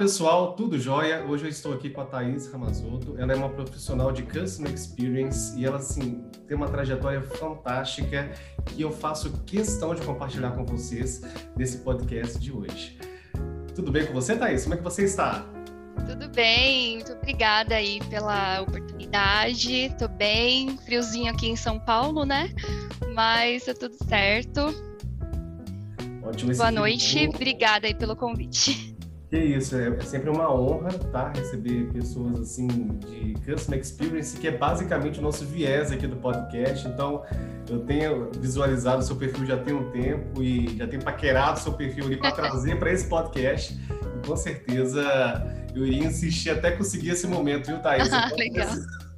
pessoal, tudo jóia? Hoje eu estou aqui com a Thaís Ramazoto. Ela é uma profissional de Customer Experience e ela, assim, tem uma trajetória fantástica que eu faço questão de compartilhar com vocês nesse podcast de hoje. Tudo bem com você, Thaís? Como é que você está? Tudo bem, muito obrigada aí pela oportunidade. Tô bem, friozinho aqui em São Paulo, né? Mas tá tudo certo. Ótimo. Boa noite, obrigada aí pelo convite. Que isso, é, é, sempre uma honra, tá? Receber pessoas assim de Customer Experience, que é basicamente o nosso viés aqui do podcast. Então, eu tenho visualizado o seu perfil já tem um tempo e já tenho paquerado o seu perfil ali para trazer para esse podcast. E com certeza eu iria insistir até conseguir esse momento, viu, Thaís? Eu Legal.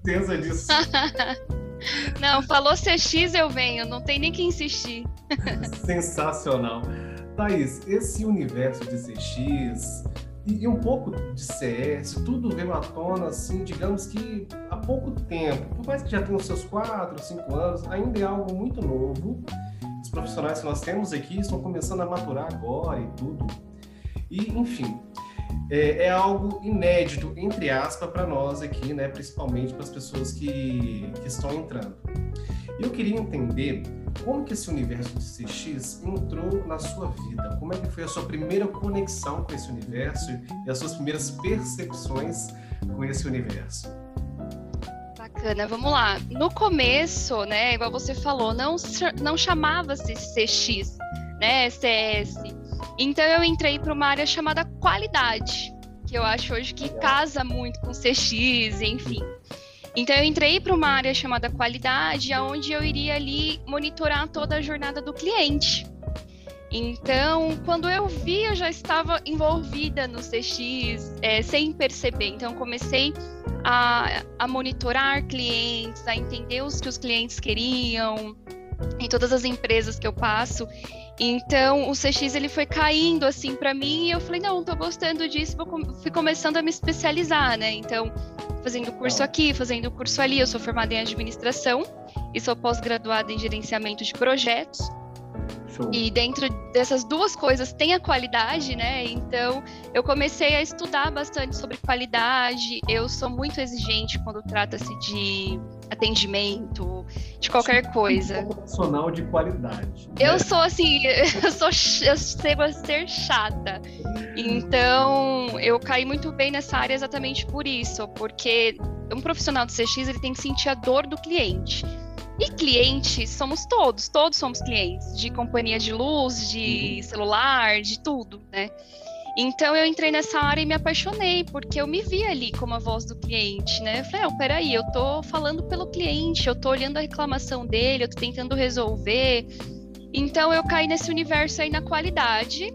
certeza disso. Não, falou CX, eu venho, não tem nem que insistir. Sensacional. Thaís, esse universo de CX e, e, um pouco de CS, tudo veio à tona, assim, digamos que há pouco tempo. Por mais que já tenha os seus quatro, cinco anos, ainda é algo muito novo. Os profissionais que nós temos aqui estão começando a maturar agora e tudo. E, enfim, é, é algo inédito, entre aspas, para nós aqui, né? Principalmente para as pessoas que, que estão entrando. Eu queria entender como que esse universo de CX entrou na sua vida? Como é que foi a sua primeira conexão com esse universo e as suas primeiras percepções com esse universo? Bacana, vamos lá. No começo, né, igual você falou, não, não chamava-se CX, né, CS. Então eu entrei para uma área chamada qualidade, que eu acho hoje que casa muito com CX, enfim. Então eu entrei para uma área chamada qualidade, onde eu iria ali monitorar toda a jornada do cliente. Então, quando eu vi, eu já estava envolvida no CX, é, sem perceber. Então, comecei a, a, monitorar clientes, a entender os que os clientes queriam, em todas as empresas que eu passo. Então, o CX ele foi caindo assim para mim e eu falei, não, estou gostando disso, vou, fui começando a me especializar, né? Então, fazendo curso aqui, fazendo curso ali. Eu sou formada em administração e sou pós-graduada em gerenciamento de projetos. Show. E dentro dessas duas coisas tem a qualidade, né? Então eu comecei a estudar bastante sobre qualidade. Eu sou muito exigente quando trata-se de atendimento, de qualquer coisa. Um profissional de qualidade. Né? Eu sou assim, eu sou eu a ser chata. Então, eu caí muito bem nessa área exatamente por isso, porque um profissional de CX ele tem que sentir a dor do cliente. E clientes somos todos, todos somos clientes de companhia de luz, de uhum. celular, de tudo, né? Então eu entrei nessa área e me apaixonei, porque eu me vi ali como a voz do cliente, né? Eu falei, oh, peraí, eu tô falando pelo cliente, eu tô olhando a reclamação dele, eu tô tentando resolver. Então eu caí nesse universo aí na qualidade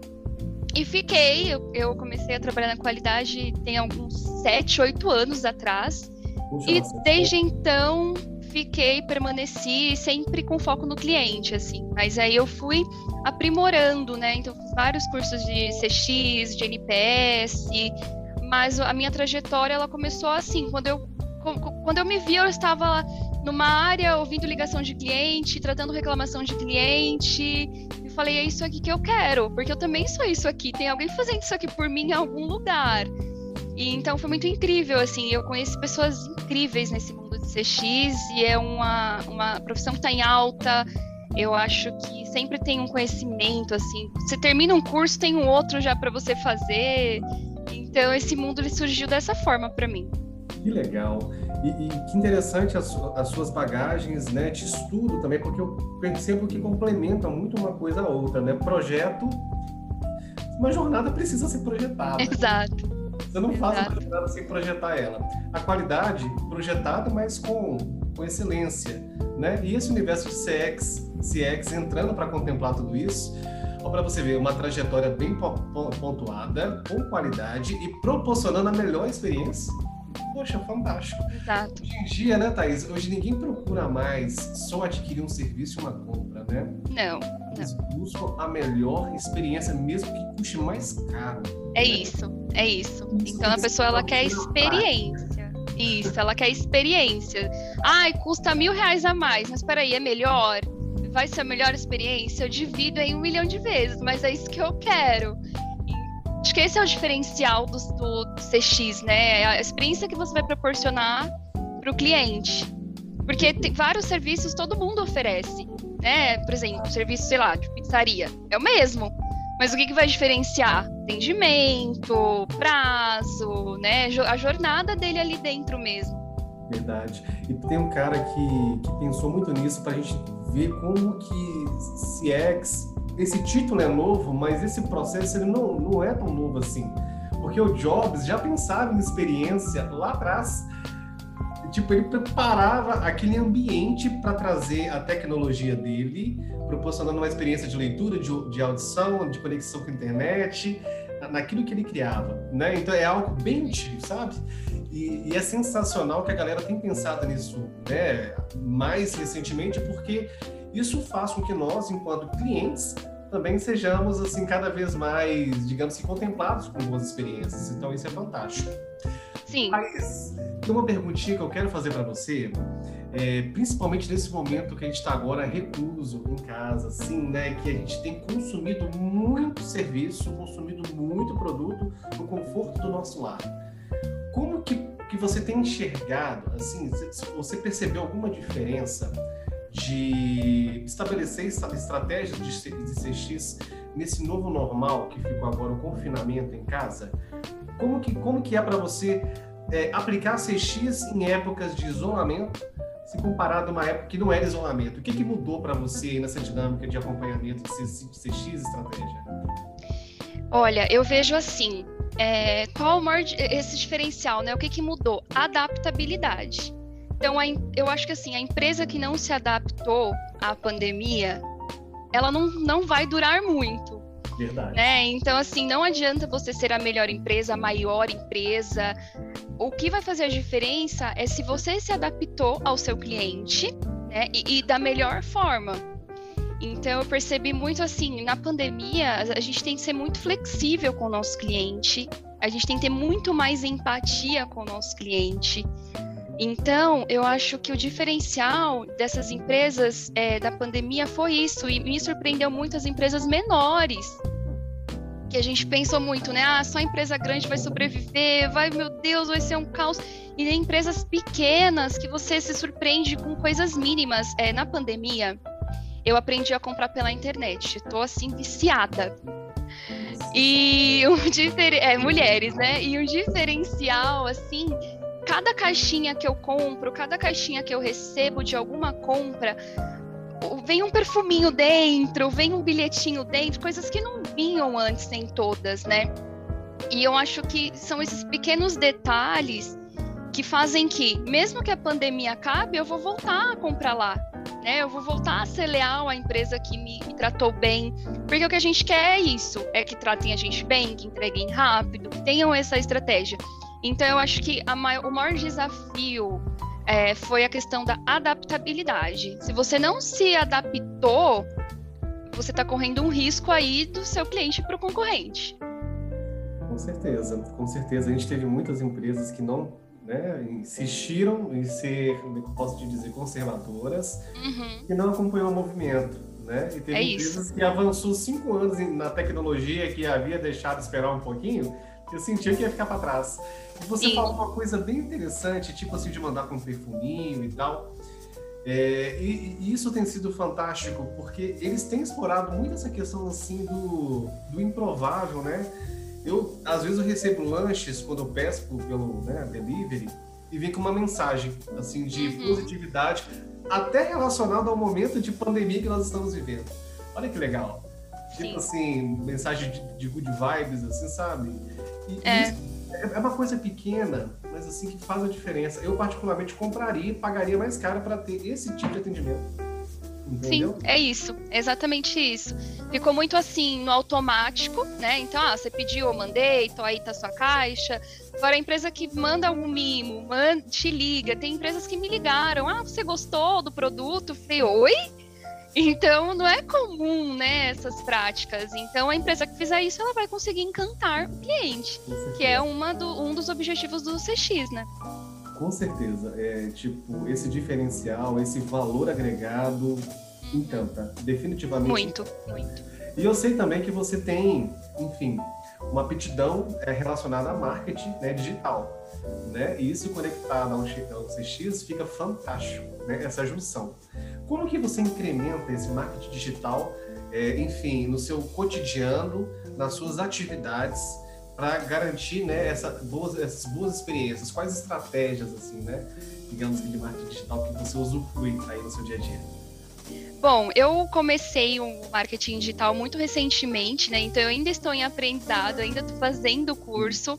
e fiquei. Eu, eu comecei a trabalhar na qualidade tem alguns sete, oito anos atrás. Puxa, e desde então fiquei, permaneci sempre com foco no cliente, assim. Mas aí eu fui aprimorando, né? Então, fiz vários cursos de CX, de NPS, mas a minha trajetória, ela começou assim, quando eu, quando eu me vi, eu estava numa área ouvindo ligação de cliente, tratando reclamação de cliente, e falei, é isso aqui que eu quero, porque eu também sou isso aqui, tem alguém fazendo isso aqui por mim em algum lugar. E então foi muito incrível, assim, eu conheci pessoas incríveis nesse mundo CX e é uma, uma profissão que está em alta. Eu acho que sempre tem um conhecimento, assim. Você termina um curso, tem um outro já para você fazer. Então, esse mundo ele surgiu dessa forma para mim. Que legal. E, e, que interessante as, as, suas bagagens né, de estudo também, porque eu percebo que complementam muito uma coisa a outra, né? Projeto, uma jornada precisa ser projetada. Exato. Você não faz uma jornada sem projetar ela. A qualidade projetada, mas com, com excelência, né? E esse universo de CX, CX entrando para contemplar tudo isso, para você ver uma trajetória bem pontuada, com qualidade e proporcionando a melhor experiência Poxa, fantástico. Exato. Hoje em dia, né, Thaís? Hoje ninguém procura mais só adquirir um serviço e uma compra, né? Não. Eles buscam a melhor experiência, mesmo que custe mais caro. É isso, é isso. Então a pessoa ela quer experiência. Isso, ela quer experiência. Ai, custa mil reais a mais, mas peraí, é melhor? Vai ser a melhor experiência? Eu divido em um milhão de vezes, mas é isso que eu quero. Acho que esse é o diferencial do, do, do CX, né? É a experiência que você vai proporcionar para o cliente. Porque tem vários serviços todo mundo oferece, né? Por exemplo, serviço, sei lá, de pizzaria. É o mesmo. Mas o que, que vai diferenciar? Atendimento, prazo, né? A jornada dele ali dentro mesmo. Verdade. E tem um cara que, que pensou muito nisso para a gente ver como que CX esse título é novo, mas esse processo ele não, não é tão novo assim. Porque o Jobs já pensava em experiência lá atrás. Tipo, ele preparava aquele ambiente para trazer a tecnologia dele, proporcionando uma experiência de leitura, de, de audição, de conexão com a internet, naquilo que ele criava, né? Então é algo bem antigo, sabe? E, e, é sensacional que a galera tem pensado nisso, né? Mais recentemente, porque isso faz com que nós, enquanto clientes, também sejamos assim cada vez mais, digamos que contemplados com boas experiências. Então isso é fantástico. Sim. Mas tem uma perguntinha que eu quero fazer para você, é, principalmente nesse momento que a gente está agora recluso em casa, assim, né, que a gente tem consumido muito serviço, consumido muito produto no conforto do nosso lar. Como que, que você tem enxergado, assim, você percebeu alguma diferença? De estabelecer estratégias de, CX nesse novo normal que ficou agora o confinamento em casa? Como que, como que é para você é, aplicar CX em épocas de isolamento, se comparado a uma época que não era isolamento? O que, que mudou para você nessa dinâmica de acompanhamento de CX estratégia? Olha, eu vejo assim, é, qual o maior, esse diferencial, né? O que, que mudou? Adaptabilidade. Então, a, eu acho que assim, a empresa que não se adaptou à pandemia, ela não, não vai durar muito. Verdade. Né? Então, assim, não adianta você ser a melhor empresa, a maior empresa. O que vai fazer a diferença é se você se adaptou ao seu cliente né? e, e da melhor forma. Então, eu percebi muito assim, na pandemia, a gente tem que ser muito flexível com o nosso cliente, a gente tem que ter muito mais empatia com o nosso cliente. Então, eu acho que o diferencial dessas empresas é, da pandemia foi isso, e me surpreendeu muito as empresas menores, que a gente pensou muito, né? Ah, só empresa grande vai sobreviver, vai, meu Deus, vai ser um caos. E tem empresas pequenas que você se surpreende com coisas mínimas. É, na pandemia, eu aprendi a comprar pela internet. Estou assim viciada. E um difer... é, mulheres, né? E um diferencial assim cada caixinha que eu compro, cada caixinha que eu recebo de alguma compra, vem um perfuminho dentro, vem um bilhetinho dentro, coisas que não vinham antes em todas, né? E eu acho que são esses pequenos detalhes que fazem que, mesmo que a pandemia acabe, eu vou voltar a comprar lá, né? Eu vou voltar a ser leal à empresa que me, me, tratou bem, porque o que a gente quer é isso, é que tratem a gente bem, que entreguem rápido, que tenham essa estratégia. Então, eu acho que maior, o maior desafio é, foi a questão da adaptabilidade. Se você não se adaptou, você está correndo um risco aí do seu cliente para o concorrente. Com certeza, com certeza. A gente teve muitas empresas que não né, insistiram em ser, é posso te dizer, conservadoras, uhum. e não acompanhou o movimento. Né? E teve é empresas isso. que avançou cinco anos na tecnologia que havia deixado esperar um pouquinho, eu sentia que ia ficar para trás. E você falou uma coisa bem interessante, tipo assim, de mandar com um perfuminho e tal. É, e, e, isso tem sido fantástico, porque eles têm explorado muito essa questão assim do, do improvável, né? Eu, às vezes, eu recebo lanches quando eu peço pelo né, delivery e vem com uma mensagem assim de uhum. positividade, até relacionada ao momento de pandemia que nós estamos vivendo. Olha que legal. Tipo Sim. Assim, mensagem de, de good vibes, assim, sabe? E é. é uma coisa pequena, mas assim que faz a diferença. Eu particularmente compraria e pagaria mais caro para ter esse tipo de atendimento. Entendeu? Sim, é isso, é exatamente isso. Ficou muito assim no automático, né? Então, ah, você pediu, eu mandei, então aí tá sua caixa. Agora, a empresa que manda algum mimo, manda, te liga, tem empresas que me ligaram, ah, você gostou do produto? falei, oi? Então, não é comum, né, essas práticas. Então, a empresa que fizer isso, ela vai conseguir encantar o cliente, que é uma do, um dos objetivos do CX, né? Com certeza. É, tipo, esse diferencial, esse valor agregado encanta. Definitivamente. Muito, muito. E eu sei também que você tem, enfim, uma aptidão é, relacionada a marketing né, digital. Né? E isso conectado ao CX fica fantástico, né? essa junção. Como que você incrementa esse marketing digital, é, enfim, no seu cotidiano, nas suas atividades, para garantir né, essa boas, essas boas experiências? Quais estratégias, assim, né, digamos de marketing digital que você usufrui aí no seu dia a dia? Bom, eu comecei o marketing digital muito recentemente, né? Então eu ainda estou em aprendizado, ainda estou fazendo o curso.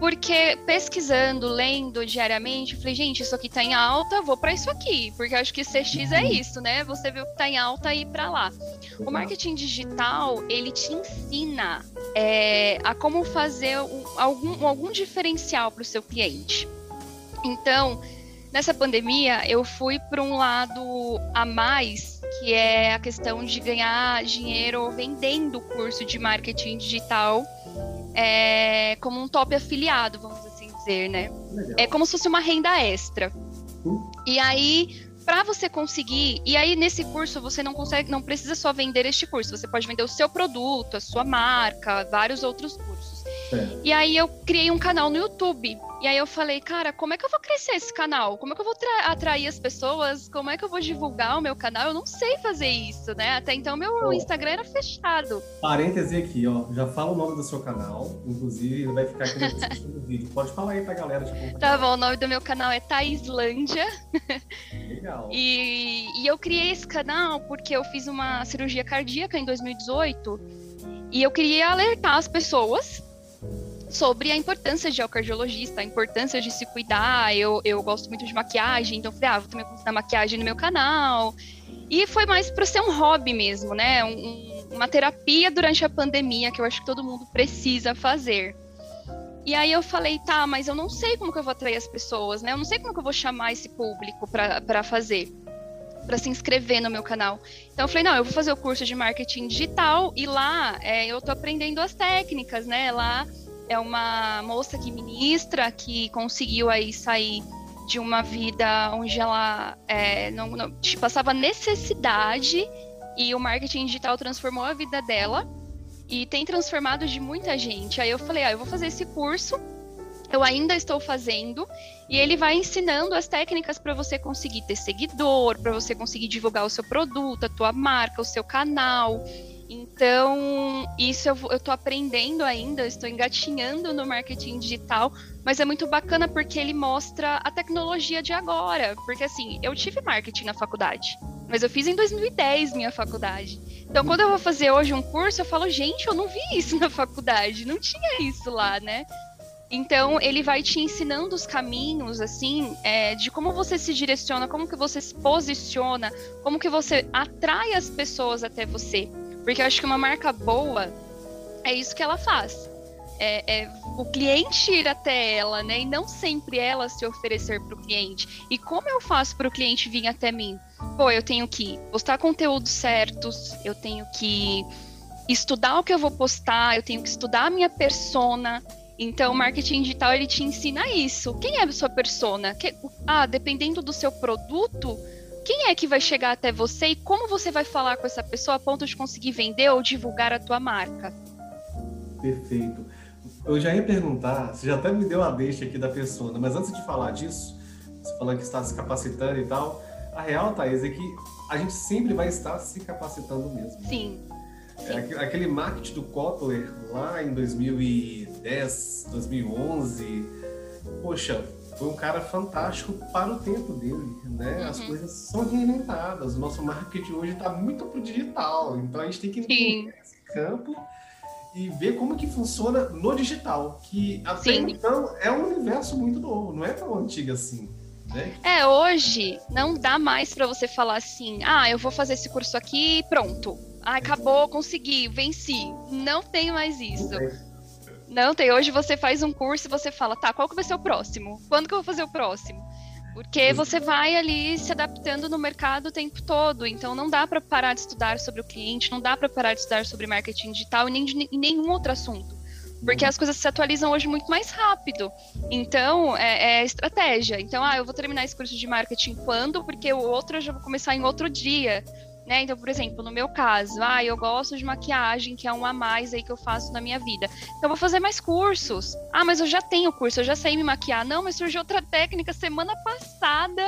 Porque pesquisando, lendo diariamente, eu falei, gente, isso aqui tá em alta, vou para isso aqui, porque eu acho que CX é isso, né? Você vê o que tá em alta e ir para lá. O marketing digital, ele te ensina é, a como fazer um, algum, algum diferencial para o seu cliente. Então, nessa pandemia, eu fui para um lado a mais, que é a questão de ganhar dinheiro vendendo o curso de marketing digital é, como um top afiliado, vamos assim dizer, né? Legal. É como se fosse uma renda extra. Uh. E aí, para você conseguir, e aí nesse curso você não consegue, não precisa só vender este curso, você pode vender o seu produto, a sua marca, vários outros cursos. É. E aí eu criei um canal no YouTube e aí eu falei, cara, como é que eu vou crescer esse canal? Como é que eu vou atrair as pessoas? Como é que eu vou divulgar o meu canal? Eu não sei fazer isso, né? Até então meu Instagram era fechado. Parêntese aqui, ó. Já fala o nome do seu canal. Inclusive, ele vai ficar aqui do vídeo. Pode falar aí pra galera. Tá bom, o nome do meu canal é Thaislândia. Legal. E, e eu criei esse canal porque eu fiz uma cirurgia cardíaca em 2018 e eu queria alertar as pessoas sobre a importância de ir ao cardiologista, a importância de se cuidar. Eu, eu gosto muito de maquiagem, então falei, ah, vou também postar maquiagem no meu canal. E foi mais para ser um hobby mesmo, né? Um, uma terapia durante a pandemia que eu acho que todo mundo precisa fazer. E aí eu falei, tá, mas eu não sei como que eu vou atrair as pessoas, né? Eu não sei como que eu vou chamar esse público para fazer, para se inscrever no meu canal. Então eu falei, não, eu vou fazer o curso de marketing digital e lá é, eu tô aprendendo as técnicas, né? Lá é uma moça que ministra, que conseguiu aí sair de uma vida onde ela é, não, não passava necessidade e o marketing digital transformou a vida dela e tem transformado de muita gente. Aí eu falei, ah, eu vou fazer esse curso, eu ainda estou fazendo, e ele vai ensinando as técnicas para você conseguir ter seguidor, para você conseguir divulgar o seu produto, a tua marca, o seu canal. Então, isso eu, eu tô aprendendo ainda, estou engatinhando no marketing digital, mas é muito bacana porque ele mostra a tecnologia de agora. Porque assim, eu tive marketing na faculdade, mas eu fiz em 2010 minha faculdade. Então, quando eu vou fazer hoje um curso, eu falo, gente, eu não vi isso na faculdade, não tinha isso lá, né? Então, ele vai te ensinando os caminhos, assim, é, de como você se direciona, como que você se posiciona, como que você atrai as pessoas até você. Porque eu acho que uma marca boa é isso que ela faz. É, é, o cliente ir até ela, né? E não sempre ela se oferecer para o cliente. E como eu faço para o cliente vir até mim? Pô, eu tenho que postar conteúdos certos, eu tenho que estudar o que eu vou postar, eu tenho que estudar a minha persona. Então, o marketing digital ele te ensina isso. Quem é a sua persona? Que, ah, dependendo do seu produto, quem é que vai chegar até você e como você vai falar com essa pessoa a ponto de conseguir vender ou divulgar a tua marca? Perfeito. Eu já ia perguntar, você já até me deu a deixa aqui da pessoa, mas antes de falar disso, você falando que está se capacitando e tal, a real, Thaís, é que a gente sempre vai estar se capacitando mesmo. Sim. É, aquele marketing do Kotler lá em 2010, 2011, poxa, foi um cara fantástico para o tempo dele, né? Uhum. As coisas são reinventadas. O nosso marketing hoje está muito pro digital, então a gente tem que entender Sim. esse campo e ver como que funciona no digital, que até Sim. então é um universo muito novo, não é tão antigo assim. Né? É, hoje não dá mais para você falar assim, ah, eu vou fazer esse curso aqui e pronto. Ah, acabou, consegui, venci. Não tem mais isso. Não tem. Hoje você faz um curso e você fala, tá, qual que vai ser o próximo? Quando que eu vou fazer o próximo? Porque você vai ali se adaptando no mercado o tempo todo. Então não dá para parar de estudar sobre o cliente, não dá para parar de estudar sobre marketing digital e nem de nenhum outro assunto. Porque as coisas se atualizam hoje muito mais rápido. Então, é, é, estratégia. Então, ah, eu vou terminar esse curso de marketing quando? Porque o outro eu já vou começar em outro dia. Né? Então, por exemplo, no meu caso, ah, eu gosto de maquiagem, que é um a mais aí que eu faço na minha vida. Então, vou fazer mais cursos. Ah, mas eu já tenho curso, eu já sei me maquiar. Não, mas surgiu outra técnica semana passada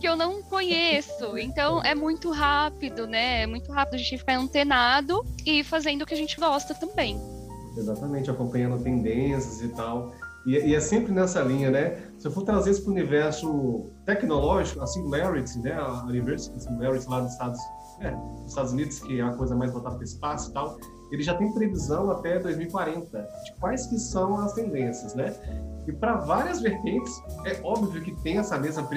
que eu não conheço. Então, é muito rápido, né? É muito rápido a gente ficar antenado e fazendo o que a gente gosta também. Exatamente, acompanhando tendências e tal. E, e, é sempre nessa linha, né? Se eu for trazer isso para o universo tecnológico, a Singularity, né? A University Singularity lá dos Estados, é, dos Estados Unidos, que é a coisa mais voltada para o espaço e tal, ele já tem previsão até 2040 de quais que são as tendências, né? E para várias vertentes, é óbvio que tem essa mesma,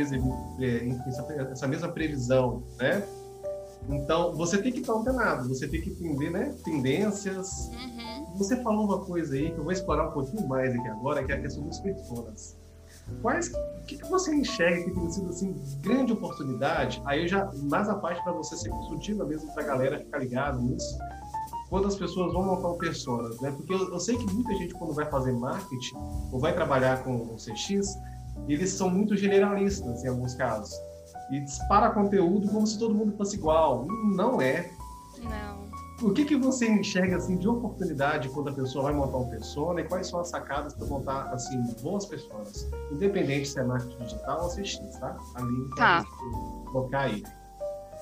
é, essa mesma previsão, né? Então, você tem que estar antenado, você tem que entender, né? Tendências. Uhum. Você falou uma coisa aí que eu vou explorar um pouquinho mais aqui agora, que é a questão dos personas. Quais, o que, você enxerga que tem sido assim grande oportunidade? Aí já mais a parte para você ser consultiva mesmo para a galera ficar ligado nisso. Quando as pessoas vão montar um personas, né? Porque eu, eu, sei que muita gente quando vai fazer marketing ou vai trabalhar com o CX, eles são muito generalistas em alguns casos e dispara conteúdo como se todo mundo fosse igual. Não é. Não. O que, que você enxerga assim de oportunidade quando a pessoa vai montar um persona e quais são as sacadas para montar assim boas pessoas, independente se é marketing digital ou CX, tá? Ali tá. colocar aí.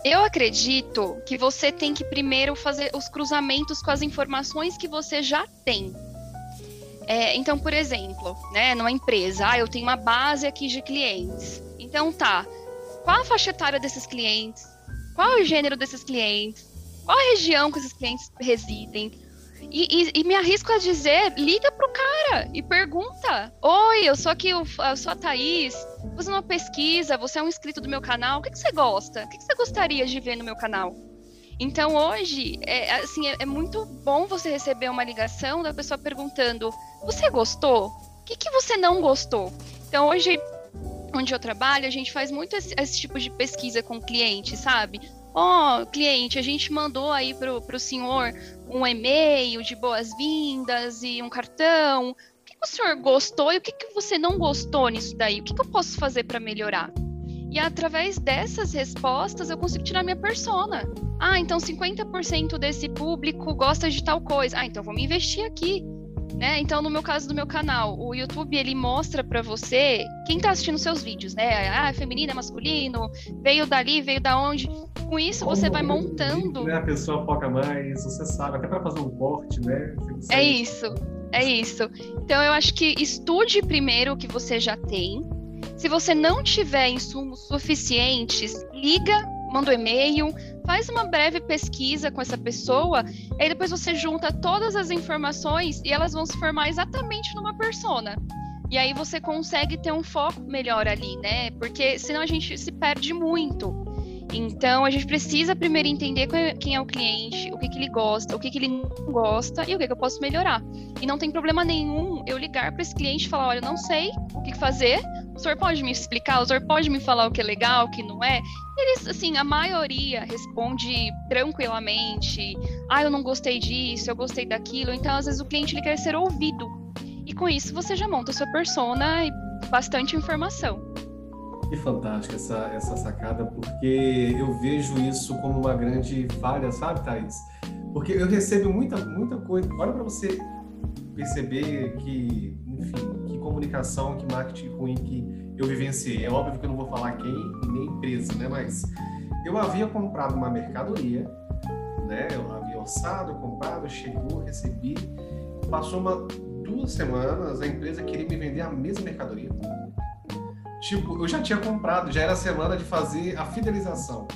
Eu acredito que você tem que primeiro fazer os cruzamentos com as informações que você já tem. É, então, por exemplo, né, numa empresa, ah, eu tenho uma base aqui de clientes. Então tá, qual a faixa etária desses clientes, qual é o gênero desses clientes, qual a região que esses clientes residem. E, e, e me arrisco a dizer, liga pro cara e pergunta: Oi, eu sou aqui, eu sou a Thaís, fazer uma pesquisa, você é um inscrito do meu canal, o que, que você gosta? O que, que você gostaria de ver no meu canal? Então hoje, é, assim, é, é, muito bom você receber uma ligação da pessoa perguntando: Você gostou? O que, que você não gostou? Então hoje onde eu trabalho, a gente faz muito esse, esse tipo de pesquisa com o cliente, sabe? Ó, oh, cliente, a gente mandou aí pro, pro senhor um e-mail de boas-vindas e um cartão. O que, que, o senhor gostou e o que, que você não gostou nisso daí? O que, que eu posso fazer para melhorar? E através dessas respostas eu consigo tirar minha persona. Ah, então 50% desse público gosta de tal coisa. Ah, então vamos investir aqui. Né? Então, no meu caso do meu canal, o YouTube ele mostra para você quem está assistindo seus vídeos, né? Ah, é feminino, é masculino, veio dali, veio da onde. Com isso você vai montando. Né? A pessoa foca mais, você sabe, até para fazer um corte, né? É isso, é isso. Então eu acho que estude primeiro o que você já tem. Se você não tiver insumos suficientes, liga, manda um e-mail, faz uma breve pesquisa com essa pessoa, aí depois você junta todas as informações e elas vão se formar exatamente numa persona. E aí você consegue ter um foco melhor ali, né? Porque senão a gente se perde muito. Então a gente precisa primeiro entender quem é o cliente, o que, que ele gosta, o que, que ele não gosta e o que, que eu posso melhorar. E não tem problema nenhum eu ligar para esse cliente e falar: olha, eu não sei o que fazer, o senhor pode me explicar, o senhor pode me falar o que é legal, o que não é? Eles, assim, a maioria responde tranquilamente: ah, eu não gostei disso, eu gostei daquilo. Então, às vezes, o cliente ele quer ser ouvido. E com isso você já monta a sua persona e bastante informação. Que fantástica essa, essa sacada, porque eu vejo isso como uma grande falha, sabe, Thaís? Porque eu recebo muita, muita coisa. Olha para você perceber que, enfim, comunicação, que marketing ruim que eu vivenciei. É óbvio que eu não vou falar quem nem empresa, né? Mas eu havia comprado uma mercadoria, né? Eu havia orçado, comprado, chegou, recebi. Passou uma, duas semanas, a empresa queria me vender a mesma mercadoria Tipo, eu já tinha comprado, já era semana de fazer a fidelização.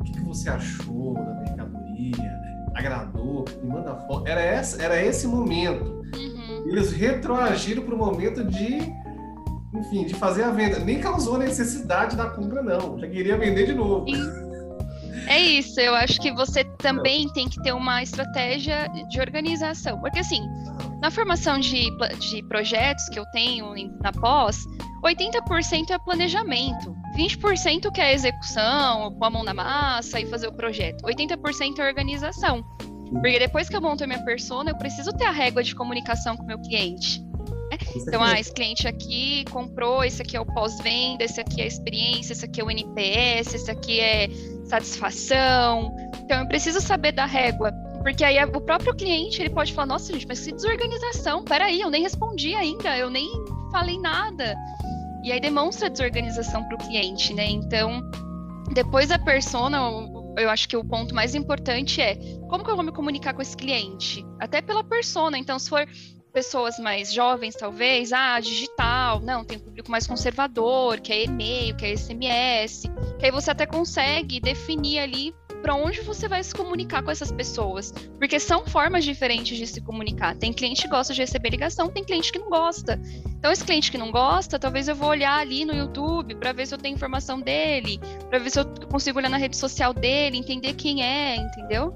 O que, que você achou da mercadoria? Agradou? Me manda foto. Era, essa, era esse momento. Eles retroagiram para o momento de enfim, de fazer a venda. Nem causou necessidade da compra, não. Já queria vender de novo. É isso, eu acho que você também tem que ter uma estratégia de organização. Porque, assim, na formação de, de projetos que eu tenho na pós, 80% é planejamento, 20% que é execução, com a mão na massa e fazer o projeto, 80% é organização. Porque depois que eu monto a minha persona, eu preciso ter a régua de comunicação com o meu cliente. Né? Então, ah, esse cliente aqui comprou, esse aqui é o pós-venda, esse aqui é a experiência, esse aqui é o NPS, esse aqui é satisfação. Então, eu preciso saber da régua. Porque aí o próprio cliente ele pode falar, nossa, gente, mas que desorganização, peraí, eu nem respondi ainda, eu nem falei nada. E aí demonstra desorganização para o cliente, né? Então, depois da persona, eu acho que o ponto mais importante é como que eu vou me comunicar com esse cliente? Até pela persona. Então, se for pessoas mais jovens, talvez, ah, digital, não, tem um público mais conservador, que é e-mail, que é SMS, que aí você até consegue definir ali para onde você vai se comunicar com essas pessoas, porque são formas diferentes de se comunicar. Tem cliente que gosta de receber ligação, tem cliente que não gosta. Então, esse cliente que não gosta, talvez eu vou olhar ali no YouTube para ver se eu tenho informação dele, para ver se eu consigo olhar na rede social dele, entender quem é, entendeu?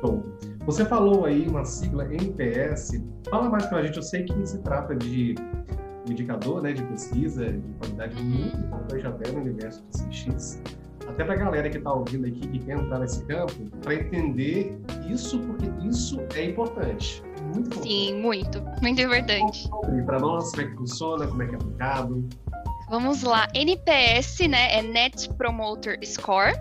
Show. Você falou aí uma sigla NPS. Fala mais para a gente. Eu sei que se trata de indicador né, de pesquisa de qualidade muito importante até no universo do CX até para a galera que está ouvindo aqui e quer entrar nesse campo, para entender isso, porque isso é importante. Muito importante. Sim, muito. Muito importante. Para nós, como é que funciona, como é que é aplicado? Vamos lá. NPS, né, é Net Promoter Score.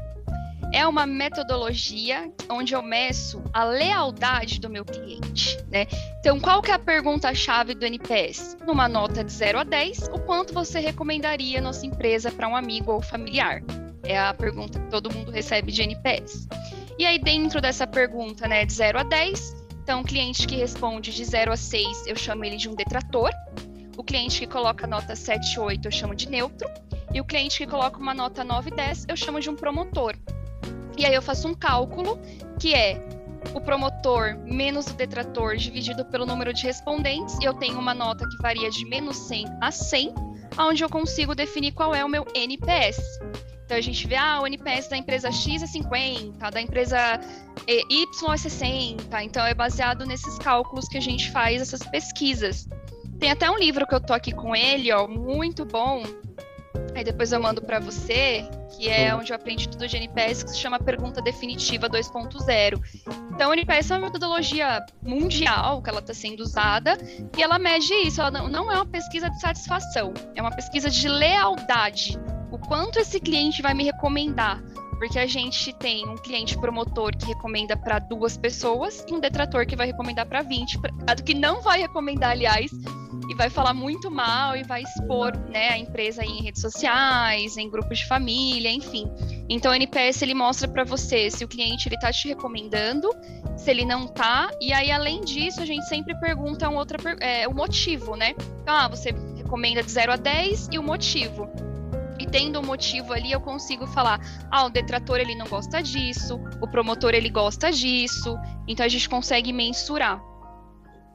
É uma metodologia onde eu meço a lealdade do meu cliente, né? Então, qual que é a pergunta-chave do NPS? Numa nota de 0 a 10, o quanto você recomendaria a nossa empresa para um amigo ou familiar? É a pergunta que todo mundo recebe de NPS. E aí, dentro dessa pergunta, né, de 0 a 10, então, o cliente que responde de 0 a 6, eu chamo ele de um detrator. O cliente que coloca nota 7 8, eu chamo de neutro. E o cliente que coloca uma nota 9 10, eu chamo de um promotor. E aí eu faço um cálculo que é o promotor menos o detrator dividido pelo número de respondentes, e eu tenho uma nota que varia de menos 100 a 100, onde eu consigo definir qual é o meu NPS. Então a gente vê, ah, o NPS da empresa X é 50, da empresa Y é 60. Então é baseado nesses cálculos que a gente faz, essas pesquisas. Tem até um livro que eu tô aqui com ele, ó, muito bom. Aí depois eu mando para você, que é onde eu aprendi tudo de NPS, que se chama Pergunta Definitiva 2.0. Então, o NPS é uma metodologia mundial que ela está sendo usada e ela mede isso. Ela não, não é uma pesquisa de satisfação, é uma pesquisa de lealdade o quanto esse cliente vai me recomendar. Porque a gente tem um cliente promotor que recomenda para duas pessoas e um detrator que vai recomendar para 20, que não vai recomendar, aliás, e vai falar muito mal e vai expor né, a empresa em redes sociais, em grupos de família, enfim. Então o NPS ele mostra para você se o cliente ele tá te recomendando, se ele não tá, e aí além disso a gente sempre pergunta um outro é, o motivo, né? Então, ah, você recomenda de 0 a 10 e o motivo tendo um motivo ali eu consigo falar, ah, o detrator ele não gosta disso, o promotor ele gosta disso, então a gente consegue mensurar.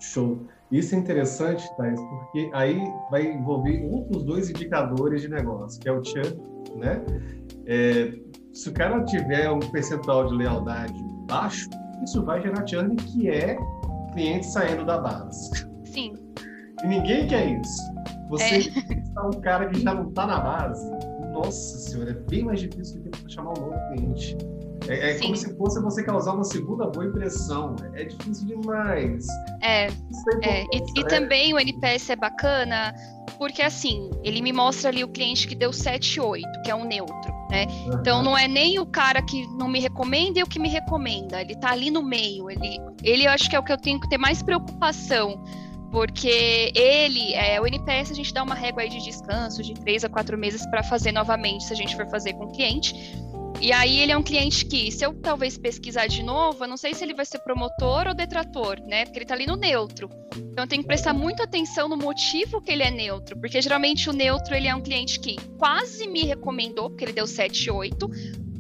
Show. Isso é interessante, Thais, porque aí vai envolver outros dois indicadores de negócio, que é o churn, né? É, se o cara tiver um percentual de lealdade baixo, isso vai gerar churn, que é cliente saindo da base. Sim. E ninguém quer isso. Você é. um cara que já não está na base, nossa senhora, é bem mais difícil do que chamar um novo cliente. É, é como se fosse você causar uma segunda boa impressão. É difícil demais. É. é, é. E, e, também o NPS é bacana porque, assim, ele me mostra ali o cliente que deu 7, 8, que é um neutro, né? Uhum. Então, não é nem o cara que não me recomenda e o que me recomenda. Ele tá ali no meio. Ele, ele eu acho que é o que eu tenho que ter mais preocupação porque ele, é, o NPS, a gente dá uma régua aí de descanso de três a quatro meses para fazer novamente, se a gente for fazer com o cliente. E aí ele é um cliente que, se eu talvez pesquisar de novo, eu não sei se ele vai ser promotor ou detrator, né? Porque ele está ali no neutro. Então eu tenho que prestar muita atenção no motivo que ele é neutro, porque geralmente o neutro ele é um cliente que quase me recomendou, porque ele deu 7, 8,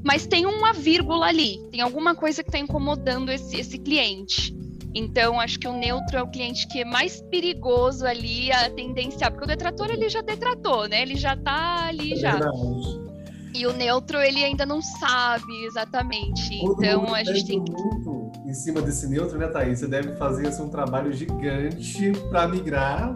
mas tem uma vírgula ali, tem alguma coisa que está incomodando esse, esse cliente. Então, acho que o neutro é o cliente que é mais perigoso ali, a tendência, porque o detrator ele já detratou, né? Ele já tá ali É já. verdade. E o neutro ele ainda não sabe exatamente. Todo Então, a gente tem que muito em cima desse neutro, né, Thaís? Você deve fazer assim, um trabalho gigante para migrar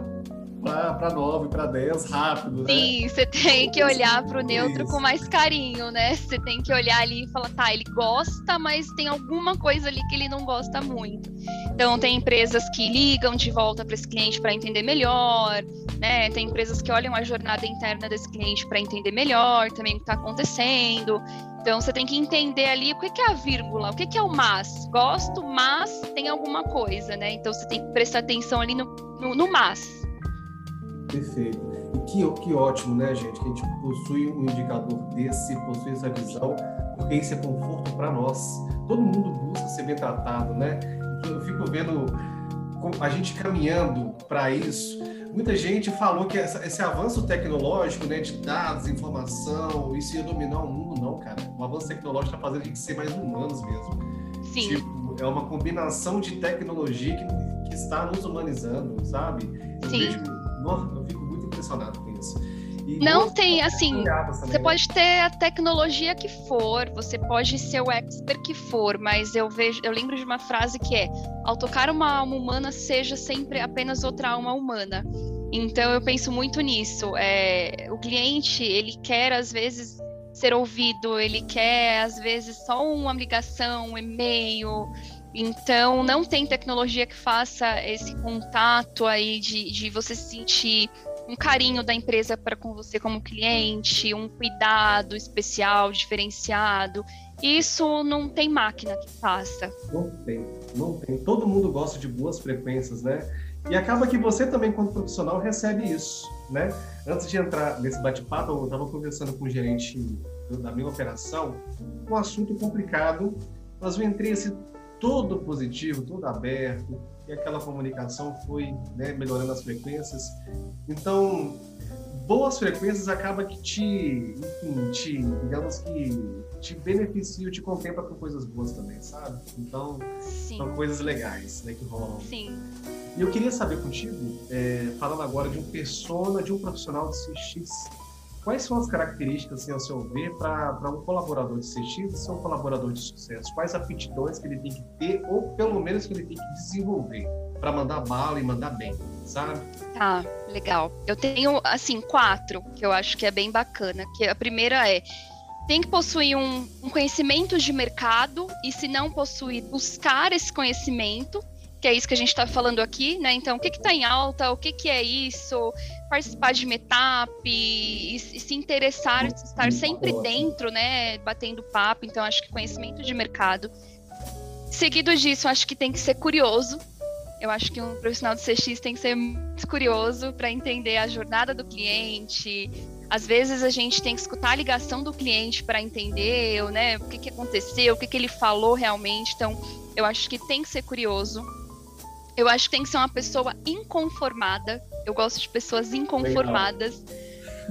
para 9, para 10 rápido, né? Sim, você tem que olhar para o neutro Isso. com mais carinho, né? Você tem que olhar ali e falar, tá, ele gosta, mas tem alguma coisa ali que ele não gosta muito. Então, tem empresas que ligam de volta para esse cliente para entender melhor, né? Tem empresas que olham a jornada interna desse cliente para entender melhor também o que está acontecendo. Então, você tem que entender ali o que é a vírgula, o que que é o mas. Gosto, mas tem alguma coisa, né? Então, você tem que prestar atenção ali no, no, no mas. Perfeito. E que, que ótimo, né, gente? Que a gente possui um indicador desse, possui essa visão, porque isso é conforto para nós. Todo mundo busca ser bem tratado, né? E Eu fico vendo a gente caminhando para isso. Muita gente falou que essa- esse avanço tecnológico, né, de dados, informação, isso ia dominar o mundo, não, cara. O avanço tecnológico está fazendo a gente ser mais humanos mesmo. Sim. Tipo, é uma combinação de tecnologia que, que está nos humanizando, sabe? Eu Sim. vejo, nossa, eu fico muito impressionado com isso. E Não tem, assim, Você né? pode ter a tecnologia que for, você pode ser o expert que for, mas eu vejo, eu lembro de uma frase que é: ao tocar uma alma humana, seja sempre apenas outra alma humana. Então eu penso muito nisso. É, o cliente ele quer às vezes ser ouvido, ele quer às vezes só uma ligação, um e-mail. Então não tem tecnologia que faça esse contato aí de, de você se sentir um carinho da empresa para com você como cliente, um cuidado especial, diferenciado. Isso não tem máquina que faça. Não tem, não tem. Todo mundo gosta de boas frequências, né? E acaba que você também, como profissional, recebe isso, né? Antes de entrar nesse bate-papo, eu estava conversando com o gerente da minha operação, um assunto complicado, mas eu entrei assim, todo positivo, todo aberto, e aquela comunicação foi né, melhorando as frequências. Então, boas frequências acaba que te, enfim, te, digamos que te beneficia, te contempla com coisas boas também, sabe? Então, Sim, são coisas legais, né, que rolam. sim. E eu queria saber contigo, é, falando agora de um persona, de um profissional de CX, quais são as características, assim, ao seu ver, para um colaborador de CX ser um colaborador de sucesso? Quais aptidões que ele tem que ter, ou pelo menos que ele tem que desenvolver, para mandar bala e mandar bem, sabe? Tá, legal. Eu tenho, assim, quatro que eu acho que é bem bacana. Que a primeira é tem que possuir um, um conhecimento de mercado e se não possuir, buscar esse conhecimento, que é isso que a gente está falando aqui, né? Então, o que está em alta, o que, que é isso, participar de meetup e, e se interessar, estar sempre dentro, né? Batendo papo. Então, acho que conhecimento de mercado. Seguido disso, acho que tem que ser curioso. Eu acho que um profissional de CX tem que ser muito curioso para entender a jornada do cliente. Às vezes a gente tem que escutar a ligação do cliente para entender, né, o que, que aconteceu, o que, que ele falou realmente. Então, eu acho que tem que ser curioso. Eu acho que tem que ser uma pessoa inconformada. Eu gosto de pessoas inconformadas.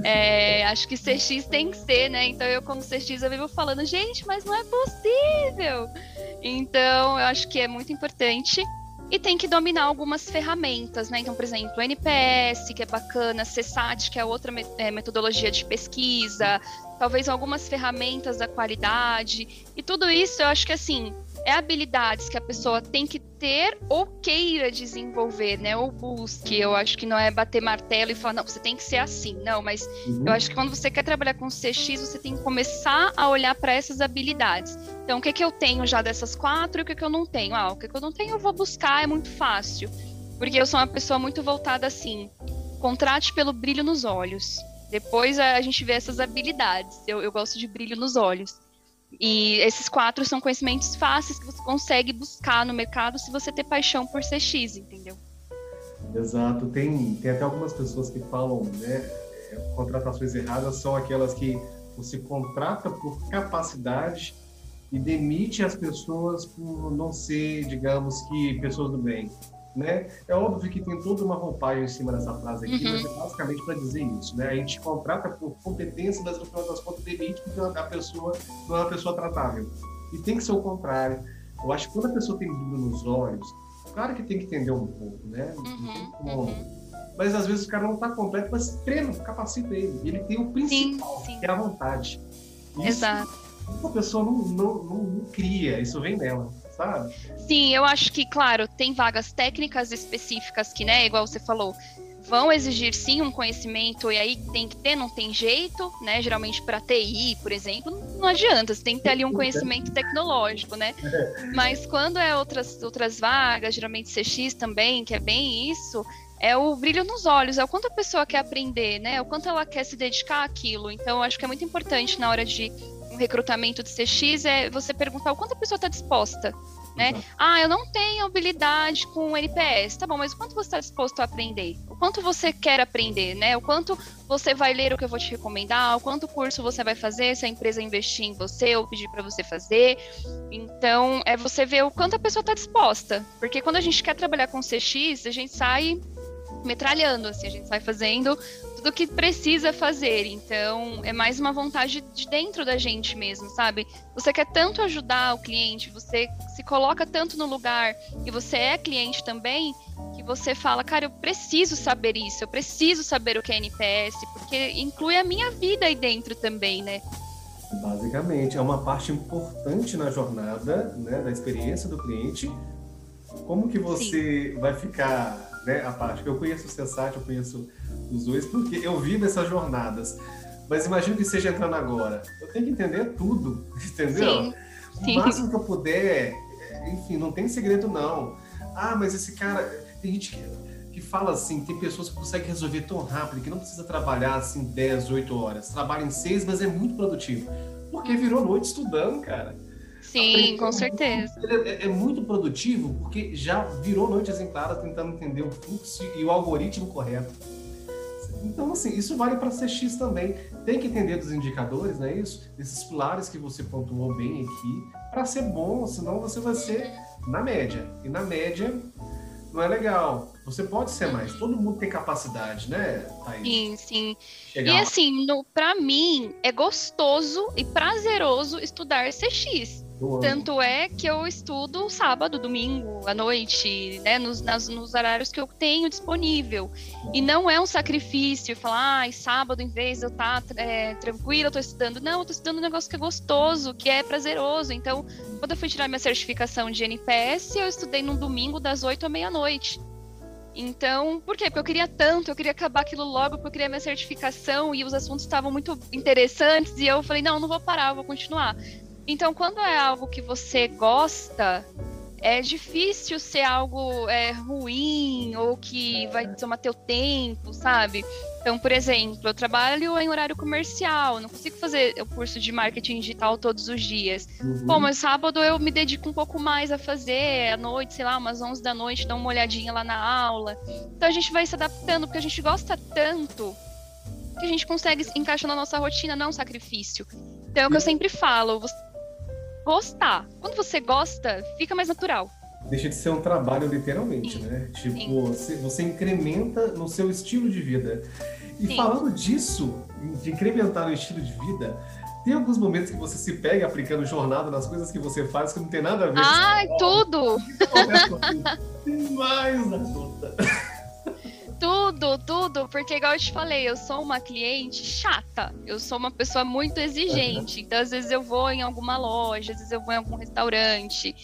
É, acho que CX tem que ser, né? Então eu, como CX, eu vivo falando, gente, mas não é possível. Então, eu acho que é muito importante. E tem que dominar algumas ferramentas, né? Então, por exemplo, NPS, que é bacana, CSAT, que é outra é, metodologia de pesquisa, talvez algumas ferramentas da qualidade. E tudo isso, eu acho que assim, é habilidades que a pessoa tem que ter ou queira desenvolver, né? Ou busque. Eu acho que não é bater martelo e falar, não, você tem que ser assim. Não, mas Uhum. eu acho que quando você quer trabalhar com CX, você tem que começar a olhar para essas habilidades. Então, o que, que eu tenho já dessas quatro e o que, que eu não tenho? Ah, o que, que eu não tenho eu vou buscar, é muito fácil. Porque eu sou uma pessoa muito voltada assim, contrate pelo brilho nos olhos. Depois a gente vê essas habilidades. Eu, eu gosto de brilho nos olhos. E esses quatro são conhecimentos fáceis que você consegue buscar no mercado se você ter paixão por CX, entendeu? Exato. Tem, tem até algumas pessoas que falam, né? é, Contratações erradas são aquelas que você contrata por capacidade e demite as pessoas por não ser, digamos que, pessoas do bem. Né? É óbvio que tem toda uma roupagem em cima dessa frase aqui, Uhum. mas é basicamente para dizer isso. Né? A gente contrata por competência, mas no final das contas demite porque a pessoa não é uma pessoa tratável. E tem que ser o contrário. Eu acho que quando a pessoa tem brilho nos olhos, Claro que tem que entender um pouco, né? Uhum, uhum. Mas às vezes o cara não está completo, mas treina, capacita ele. Ele tem o principal, sim, sim. que é a vontade. Isso, Exato. A pessoa não, não, não, não cria, isso vem dela. Sabe? Sim, eu acho que, claro, tem vagas técnicas específicas que, né, igual você falou, vão exigir sim um conhecimento e aí tem que ter, não tem jeito, né? Geralmente para TI, por exemplo, não adianta, você tem que ter ali um conhecimento tecnológico, né? Mas quando é outras outras vagas, geralmente CX também, que é bem isso, é o brilho nos olhos, é o quanto a pessoa quer aprender, né? O quanto ela quer se dedicar àquilo. Então, acho que é muito importante na hora de um recrutamento de CX é você perguntar o quanto a pessoa está disposta né? Uhum. Ah, eu não tenho habilidade com NPS. Tá bom, mas o quanto você está disposto a aprender? O quanto você quer aprender, né? O quanto você vai ler o que eu vou te recomendar? O quanto curso você vai fazer se a empresa investir em você ou pedir para você fazer? Então, é você ver o quanto a pessoa está disposta. Porque quando a gente quer trabalhar com CX, a gente sai metralhando, assim, a gente sai fazendo tudo que precisa fazer. Então, é mais uma vontade de dentro da gente mesmo, sabe? Você quer tanto ajudar o cliente, você se coloca tanto no lugar e você é cliente também, que você fala, cara, eu preciso saber isso, eu preciso saber o que é NPS, porque inclui a minha vida aí dentro também, né? Basicamente, é uma parte importante na jornada, né, da experiência do cliente. Como que você Sim. vai ficar, né, a parte? Eu conheço o Sensat, eu conheço os dois, porque eu vivo essas jornadas. Mas imagino que seja entrando agora. Eu tenho que entender tudo, entendeu? Sim, sim. O máximo que eu puder, enfim, não tem segredo não. Ah, mas esse cara, tem gente que, que fala assim, tem pessoas que conseguem resolver tão rápido que não precisa trabalhar assim 10, 8 horas. Trabalha em 6, mas é muito produtivo. Porque virou noite estudando, cara. Sim, com certeza. É, é, muito produtivo porque já virou noite exemplar tentando entender o fluxo e o algoritmo correto. Então, assim, isso vale para CX também. Tem que entender dos indicadores, não é isso? Esses pilares que você pontuou bem aqui, para ser bom, senão você vai ser na média. E na média não é legal. Você pode ser mais. Todo mundo tem capacidade, né, Thaís? Sim, sim. Chegar e assim, para mim, é gostoso e prazeroso estudar CX. Tanto é que eu estudo sábado, domingo, à noite, né, nos, nas, nos horários que eu tenho disponível. E não é um sacrifício falar, ah, sábado, em vez de eu estar tá, é, tranquila, eu tô estudando. Não, eu tô estudando um negócio que é gostoso, que é prazeroso. Então, quando eu fui tirar minha certificação de NPS, eu estudei no domingo das 8 à meia-noite. Então, por quê? Porque eu queria tanto, eu queria acabar aquilo logo, porque eu queria minha certificação e os assuntos estavam muito interessantes e eu falei, não, não vou parar, eu vou continuar. Então, quando é algo que você gosta, é difícil ser algo é, ruim ou que vai tomar teu tempo, sabe? Então, por exemplo, eu trabalho em horário comercial, não consigo fazer o curso de marketing digital todos os dias. Uhum. Bom, mas sábado eu me dedico um pouco mais a fazer, à noite, sei lá, umas 11 da noite, dar uma olhadinha lá na aula. Então a gente vai se adaptando, porque a gente gosta tanto que a gente consegue encaixar na nossa rotina, não é um sacrifício. Então é o que eu sempre falo, você gostar. Quando você gosta, fica mais natural. Deixa de ser um trabalho, literalmente, Sim. né? Tipo, você, você, incrementa no seu estilo de vida. E Sim. falando disso, de incrementar no estilo de vida, tem alguns momentos que você se pega aplicando jornada nas coisas que você faz que não tem nada a ver Ai, com tudo! Demais, adulta. Tudo, tudo, porque igual eu te falei, eu sou uma cliente chata, eu sou uma pessoa muito exigente, então às vezes eu vou em alguma loja, às vezes eu vou em algum restaurante,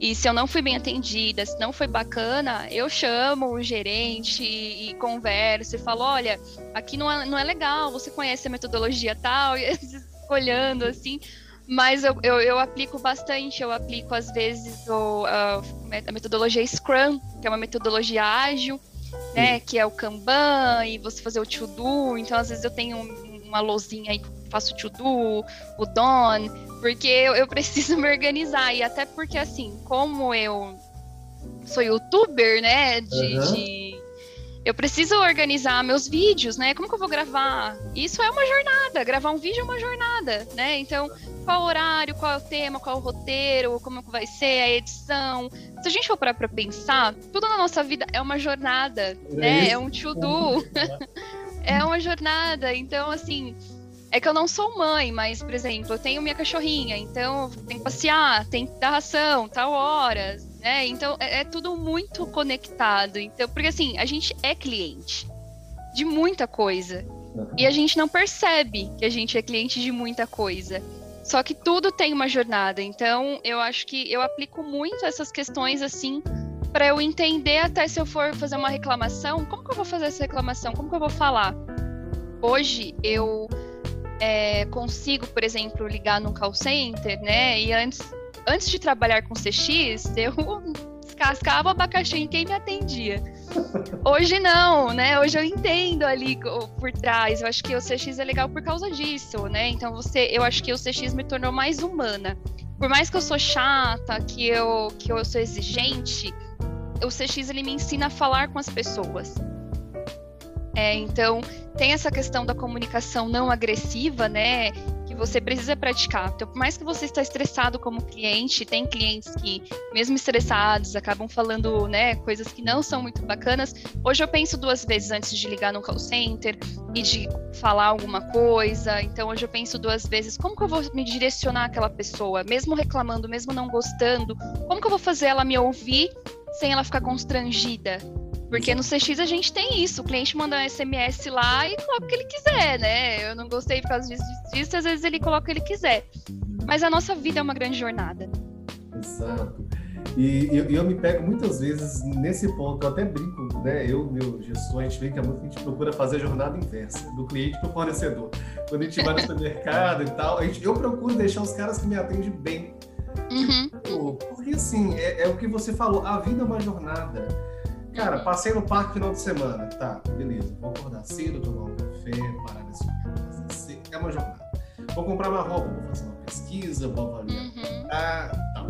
e se eu não fui bem atendida, se não foi bacana, eu chamo o gerente e, e converso e falo, olha, aqui não é, não é legal, você conhece a metodologia tal, e olhando assim, mas eu, eu, eu, aplico bastante, eu aplico às vezes o, a, a metodologia Scrum, que é uma metodologia ágil, né? Que é o Kanban e você fazer o to-do. Então, às vezes, eu tenho uma lousinha aí que faço o to-do, o done, porque eu, eu preciso me organizar. E até porque, assim, como eu sou youtuber, né? De, uhum. de, eu preciso organizar meus vídeos, né? Como que eu vou gravar? Isso é uma jornada. Gravar um vídeo é uma jornada, né? Então, qual o horário, qual é o tema, qual é o roteiro, como vai ser a edição. Se a gente for parar para pensar, tudo na nossa vida é uma jornada, é né? Isso. É um to-do. é uma jornada. Então, assim, é que eu não sou mãe, mas, por exemplo, eu tenho minha cachorrinha, então tem que passear, tem que dar ração, tal horas, né? Então é, é tudo muito conectado. Então, porque assim, a gente é cliente de muita coisa. E a gente não percebe que a gente é cliente de muita coisa. Só que tudo tem uma jornada. Então, eu acho que eu aplico muito essas questões assim para eu entender até se eu for fazer uma reclamação, como que eu vou fazer essa reclamação? Como que eu vou falar? Hoje eu é, consigo, por exemplo, ligar num call center, né? E antes, antes de trabalhar com CX, eu descascava o abacaxi em quem me atendia. Hoje não, né? Hoje eu entendo ali por trás. Eu acho que o CX é legal por causa disso, né? Então você, eu acho que o CX me tornou mais humana. Por mais que eu sou chata, que eu que eu sou exigente, o CX ele me ensina a falar com as pessoas. É, então, tem essa questão da comunicação não agressiva, né? Você precisa praticar. Então, por mais que você está estressado como cliente, tem clientes que, mesmo estressados, acabam falando, né, coisas que não são muito bacanas. Hoje eu penso duas vezes antes de ligar no call center e de falar alguma coisa. Então, hoje eu penso duas vezes como que eu vou me direcionar àquela pessoa, mesmo reclamando, mesmo não gostando, como que eu vou fazer ela me ouvir sem ela ficar constrangida? Porque no CX a gente tem isso, o cliente manda um SMS lá e coloca o que ele quiser, né? Eu não gostei por causa disso, disso, às vezes ele coloca o que ele quiser. Mas a nossa vida é uma grande jornada. Exato. E eu, eu, me pego muitas vezes nesse ponto, eu até brinco, né? Eu, meu gestor, a gente brinca muito, a gente procura fazer a jornada inversa, do cliente para o fornecedor. Quando a gente vai no supermercado e tal, a gente, eu procuro deixar os caras que me atendem bem. Uhum. Tipo, porque assim, é, é o que você falou, a vida é uma jornada. Cara, passei no parque final de semana. Tá, beleza. Vou acordar cedo, tomar um café, parar nesse lugar. É uma jornada. Vou comprar uma roupa, vou fazer uma pesquisa, vou avaliar. Uhum. Ah, tá.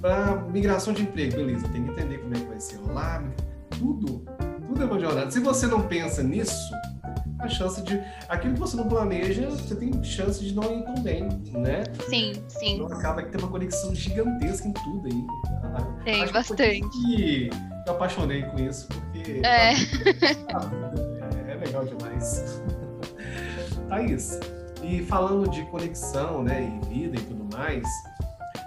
Pra migração de emprego, beleza. Tem que entender como é que vai ser lá. Tudo. Tudo é uma jornada. Se você não pensa nisso, a chance de. Aquilo que você não planeja, você tem chance de não ir tão bem, né? Sim, sim. Então acaba que tem uma conexão gigantesca em tudo aí. Tem Acho bastante. Que eu apaixonei com isso, porque é, é, é legal demais. Thaís, e falando de conexão, né, e vida e tudo mais,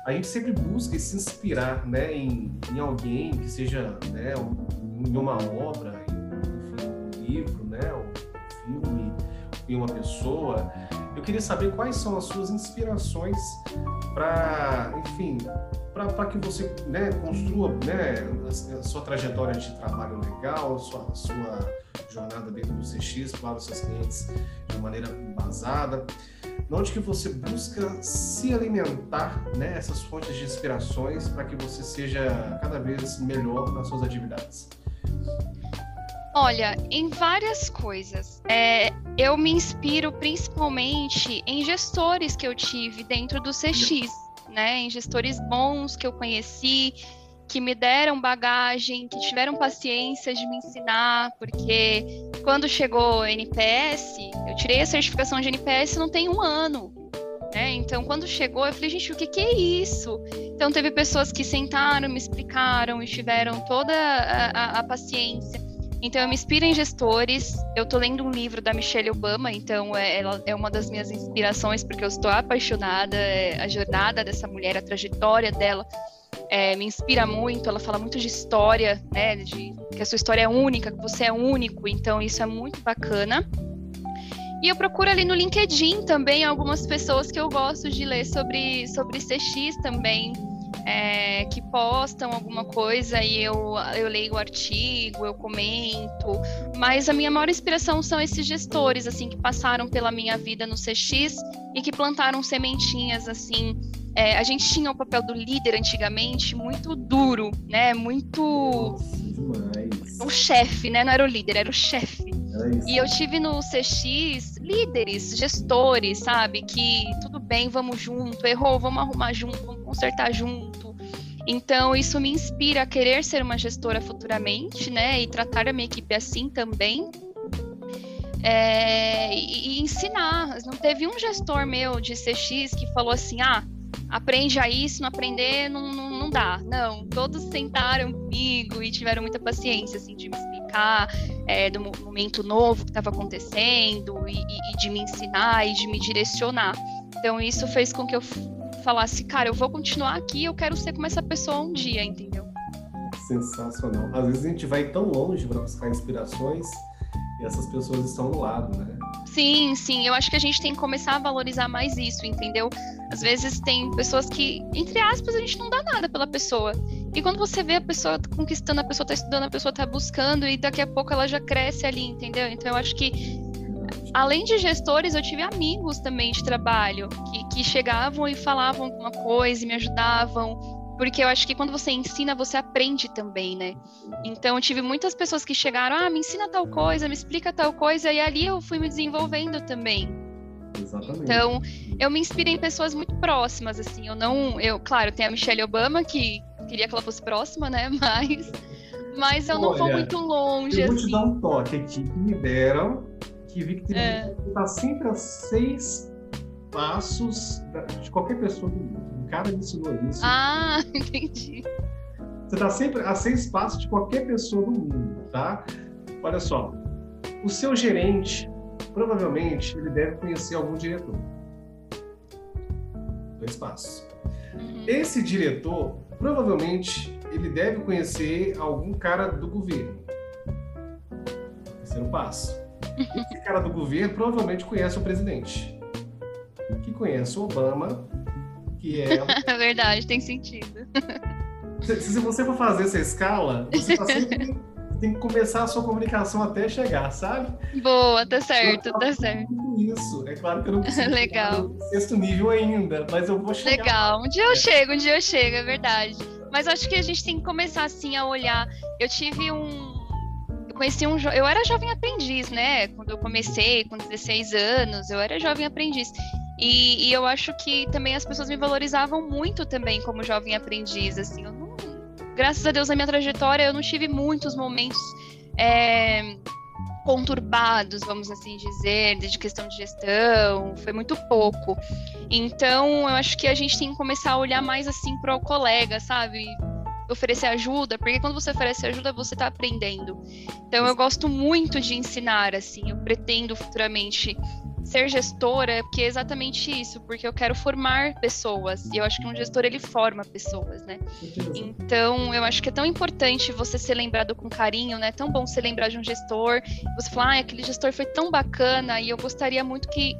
a gente sempre busca se inspirar, né, em, em alguém que seja, né, em uma obra, enfim, um livro, né, um uma pessoa. Eu queria saber quais são as suas inspirações para, enfim, para que você né, construa né, a, sua trajetória de trabalho legal, a sua, a sua jornada dentro do CX para os seus clientes de maneira embasada. Onde que você busca se alimentar né, essas fontes de inspirações para que você seja cada vez melhor nas suas atividades? Olha, em várias coisas. É, eu me inspiro principalmente em gestores que eu tive dentro do CX né, em gestores bons que eu conheci, que me deram bagagem, que tiveram paciência de me ensinar, porque quando chegou o NPS, eu tirei a certificação de NPS não tem um ano. Né? Então, quando chegou, eu falei, gente, o que, que é isso? Então, teve pessoas que sentaram, me explicaram e tiveram toda a, a, a paciência então eu me inspiro em gestores. Eu estou lendo um livro da Michelle Obama, então é, ela é uma das minhas inspirações porque eu estou apaixonada. É, a jornada dessa mulher, a trajetória dela é, me inspira muito. Ela fala muito de história, né? De que a sua história é única, que você é único. Então isso é muito bacana. E eu procuro ali no LinkedIn também algumas pessoas que eu gosto de ler sobre, sobre CX também é, que postam alguma coisa e eu, eu leio o artigo, eu comento, mas a minha maior inspiração são esses gestores, assim, que passaram pela minha vida no CX e que plantaram sementinhas, assim, é, a gente tinha o papel do líder antigamente muito duro, né? Muito. O chefe, né? Não era o líder, era o chefe. E eu tive no CX líderes, gestores, sabe? Que tudo bem, vamos junto, errou, vamos arrumar junto, vamos consertar junto. Então, isso me inspira a querer ser uma gestora futuramente, né? E tratar a minha equipe assim também. É, e, e, ensinar. Não teve um gestor meu de CX que falou assim: ah, aprende aí, se não aprender, não, não, não dá. Não, todos sentaram comigo e tiveram muita paciência, assim, de me explicar é, do momento novo que estava acontecendo e, e, e de me ensinar e de me direcionar. Então, isso fez com que eu falasse, cara, eu vou continuar aqui, eu quero ser como essa pessoa um dia, entendeu? Sensacional. Às vezes a gente vai tão longe para buscar inspirações e essas pessoas estão do lado, né? Sim, sim. Eu acho que a gente tem que começar a valorizar mais isso, entendeu? Às vezes tem pessoas que, entre aspas, a gente não dá nada pela pessoa. E quando você vê a pessoa conquistando, a pessoa está estudando, a pessoa está buscando, e daqui a pouco ela já cresce ali, entendeu? Então eu acho que, além de gestores, eu tive amigos também de trabalho que, que chegavam e falavam alguma coisa e me ajudavam porque eu acho que quando você ensina, você aprende também, né? Então, eu tive muitas pessoas que chegaram, ah, me ensina tal coisa, me explica tal coisa, e ali eu fui me desenvolvendo também. Exatamente. Então, eu me inspirei em pessoas muito próximas, assim, eu não, eu, claro, tem a Michelle Obama, que queria que ela fosse próxima, né, mas, mas eu não Olha, vou muito longe, Eu vou assim. te dar um toque aqui que me deram, que vi que É. está sempre a seis passos de qualquer pessoa do mundo. Um cara me ensinou isso. Ah, entendi. Você está sempre a seis passos de qualquer pessoa do mundo, tá? Olha só, o seu gerente, provavelmente, ele deve conhecer algum diretor. Dois passos. Uhum. Esse diretor, provavelmente, ele deve conhecer algum cara do governo. Terceiro passo. Esse cara do governo provavelmente conhece o presidente. Que conhece o Obama, que é É verdade, tem sentido. Se, se você for fazer essa escala, você tá sempre, tem que começar a sua comunicação até chegar, sabe? Boa, tá certo, tá certo. Isso. É claro que eu não consigo Legal. sexto nível ainda, mas eu vou chegar. Legal, um dia eu chego, um dia eu chego, é verdade. Mas acho que a gente tem que começar assim a olhar. Eu tive um. Conheci um. jo- Eu era jovem aprendiz, né? Quando eu comecei, com 16 anos, eu era jovem aprendiz. E, e eu acho que também as pessoas me valorizavam muito também como jovem aprendiz, assim. Não, graças a Deus, na minha trajetória, eu não tive muitos momentos é, conturbados, vamos assim dizer, de questão de gestão, foi muito pouco. Então, eu acho que a gente tem que começar a olhar mais assim para o colega, sabe? Oferecer ajuda, porque quando você oferece ajuda, você está aprendendo. Então, eu gosto muito de ensinar, assim, eu pretendo futuramente ser gestora, porque é exatamente isso, porque eu quero formar pessoas, e eu acho que um gestor, ele forma pessoas, né? Então, eu acho que é tão importante você ser lembrado com carinho, né? É tão bom você lembrar de um gestor, você falar, ah, aquele gestor foi tão bacana e eu gostaria muito que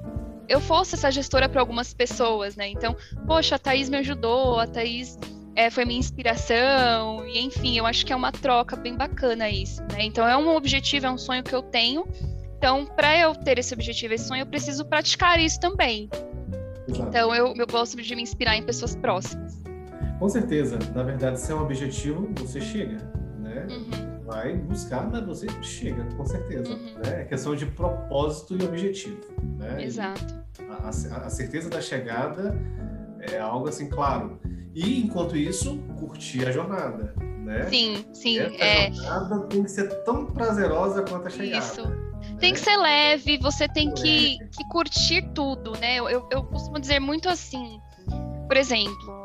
eu fosse essa gestora para algumas pessoas, né? Então, poxa, a Thaís me ajudou, a Thaís é, foi minha inspiração, e enfim, eu acho que é uma troca bem bacana isso, né? Então, é um objetivo, é um sonho que eu tenho. Então, para eu ter esse objetivo, esse sonho, eu preciso praticar isso também. Exato. Então, eu, eu gosto de me inspirar em pessoas próximas. Com certeza, na verdade, se é um objetivo, você chega, né? Uhum, Vai buscar, mas você chega, com certeza. Uhum. Né? É questão de propósito e objetivo. Né? exato. A, a- a certeza da chegada é algo assim, claro. E, enquanto isso, curtir a jornada, né? Sim, sim, Essa é. jornada tem que ser tão prazerosa quanto a chegada. Isso. né? Tem que ser leve, você tem que, que curtir tudo, né? Eu, eu, eu costumo dizer muito assim, por exemplo,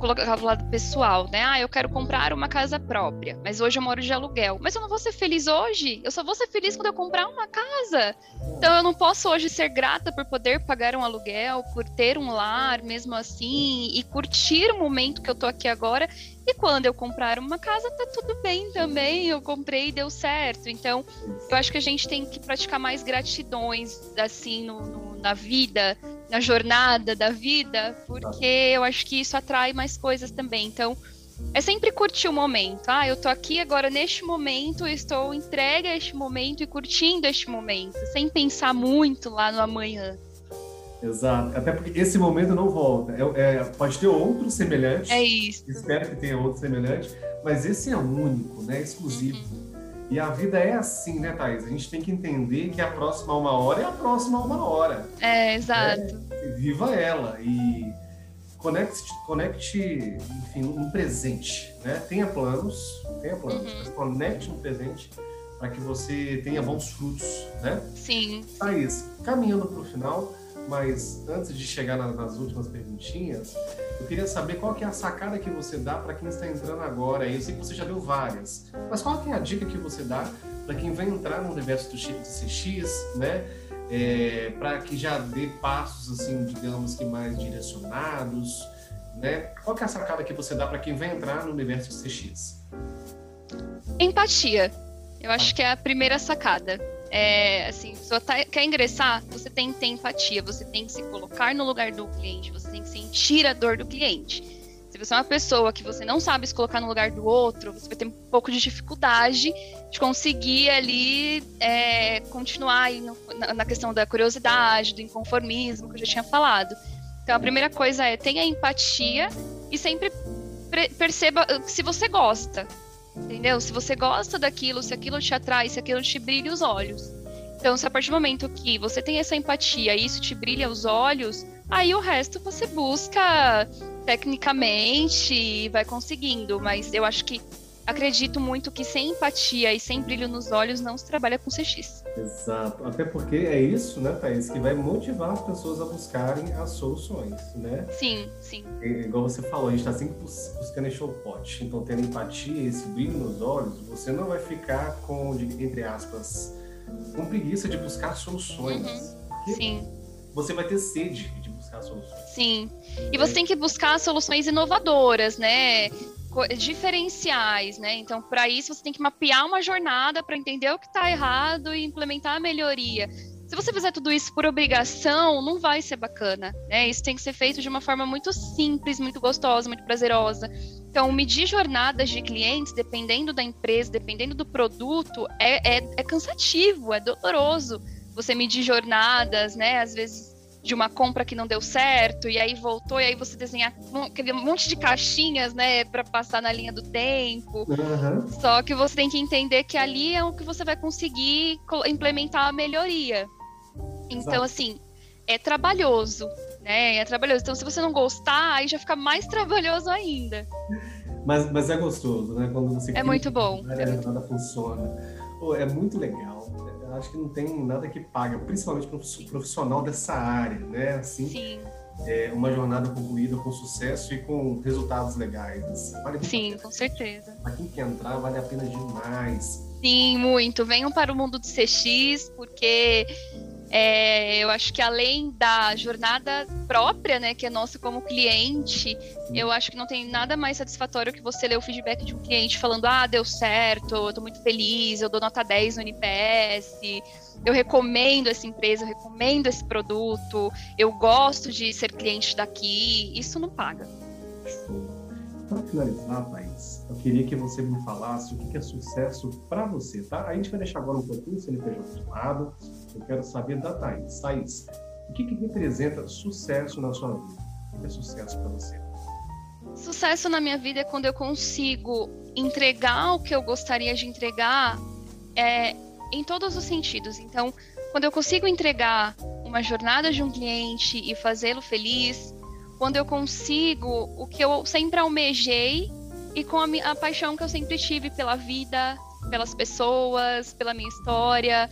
colocar do lado pessoal, né? Ah, eu quero comprar uma casa própria, mas hoje eu moro de aluguel. Mas eu não vou ser feliz hoje, eu só vou ser feliz quando eu comprar uma casa. Então eu não posso hoje ser grata por poder pagar um aluguel, por ter um lar mesmo assim, e curtir o momento que eu tô aqui agora. E quando eu comprar uma casa, tá tudo bem também. Eu comprei e deu certo. Então, eu acho que a gente tem que praticar mais gratidões, assim, no, no- na vida, na jornada da vida, porque eu acho que isso atrai mais coisas também. Então, é sempre curtir o momento. Ah, eu tô aqui agora neste momento, eu estou entregue a este momento e curtindo este momento, sem pensar muito lá no amanhã. Exato. Até porque esse momento não volta. É- é- pode ter outro semelhante. É isso. Espero que tenha outro semelhante. Mas esse é único, né? Exclusivo. E a vida é assim, né, Thaís? A gente tem que entender que a próxima uma hora é a próxima uma hora. É, exato. Viva ela e conecte, conecte enfim, no presente, né? Tenha planos, tenha planos, Uhum. mas conecte no presente para que você tenha bons frutos, né? Sim. Thaís, caminhando para o final, mas antes de chegar na- nas últimas perguntinhas, eu queria saber qual que é a sacada que você dá para quem está entrando agora. Eu sei que você já deu várias, mas qual que é a dica que você dá para quem vai entrar no universo do CX, né? para que já dê passos assim, digamos que mais direcionados, né? Qual que é a sacada que você dá para quem vai entrar no universo de CX? Empatia. Eu acho que é a primeira sacada. É, assim, se tá, quer ingressar, você tem que ter empatia, você tem que se colocar no lugar do cliente, você tem que sentir a dor do cliente. Se você é uma pessoa que você não sabe se colocar no lugar do outro, você vai ter um pouco de dificuldade de conseguir ali é, continuar no, na, na, questão da curiosidade, do inconformismo que eu já tinha falado. Então a primeira coisa é tenha empatia e sempre perceba se você gosta. Entendeu? Se você gosta daquilo, se aquilo te atrai, se aquilo te brilha os olhos. Então, se a partir do momento que você tem essa empatia e isso te brilha os olhos, aí o resto você busca tecnicamente e vai conseguindo. Mas eu acho que acredito muito que sem empatia e sem brilho nos olhos não se trabalha com CX. Exato. Até porque é isso, né, Thaís, que vai motivar as pessoas a buscarem as soluções, né? Sim, sim. É, igual você falou, a gente está sempre buscando encher o pote. Então, tendo empatia, esse brilho nos olhos, você não vai ficar com, entre aspas, com preguiça de buscar soluções. Uhum. Sim. Você vai ter sede de buscar soluções. Sim. E você é. tem que buscar soluções inovadoras, né? Diferenciais, né? Então, para isso, você tem que mapear uma jornada para entender o que está errado e implementar a melhoria. Se você fizer tudo isso por obrigação, não vai ser bacana, né? Isso tem que ser feito de uma forma muito simples, muito gostosa, muito prazerosa. Então, medir jornadas de clientes, dependendo da empresa, dependendo do produto, é, é, é cansativo, é doloroso. Você medir jornadas, né? Às vezes de uma compra que não deu certo, e aí voltou, e aí você desenhar aquele monte de caixinhas, né, para passar na linha do tempo. Uhum. Só que você tem que entender que ali é o que você vai conseguir implementar a melhoria. Então, Exato. assim, é trabalhoso, né? É trabalhoso. Então, se você não gostar, aí já fica mais trabalhoso ainda. Mas, mas é gostoso, né? Quando você é muito bom. É muito... funciona. Pô, é muito legal acho que não tem nada que paga, principalmente para um profissional dessa área, né? Assim, Sim. É uma jornada concluída com sucesso e com resultados legais. Assim. Vale Sim, com certeza. Para quem quer entrar, vale a pena demais. Sim, muito. Venham para o mundo do CX, porque é, eu acho que além da jornada própria, né, que é nossa como cliente, eu acho que não tem nada mais satisfatório que você ler o feedback de um cliente falando: ah, deu certo, eu tô muito feliz, eu dou nota 10 no NPS, eu recomendo essa empresa, eu recomendo esse produto, eu gosto de ser cliente daqui. Isso não paga. Para finalizar, Thaís, eu queria que você me falasse o que é sucesso para você, tá? A gente vai deixar agora um pouquinho o CNPJ de lado. Eu quero saber da Thaís. Thaís, o que, que representa sucesso na sua vida? O que é sucesso para você? Sucesso na minha vida é quando eu consigo entregar o que eu gostaria de entregar é, em todos os sentidos. Então, quando eu consigo entregar uma jornada de um cliente e fazê-lo feliz, quando eu consigo o que eu sempre almejei e com a, a paixão que eu sempre tive pela vida, pelas pessoas, pela minha história.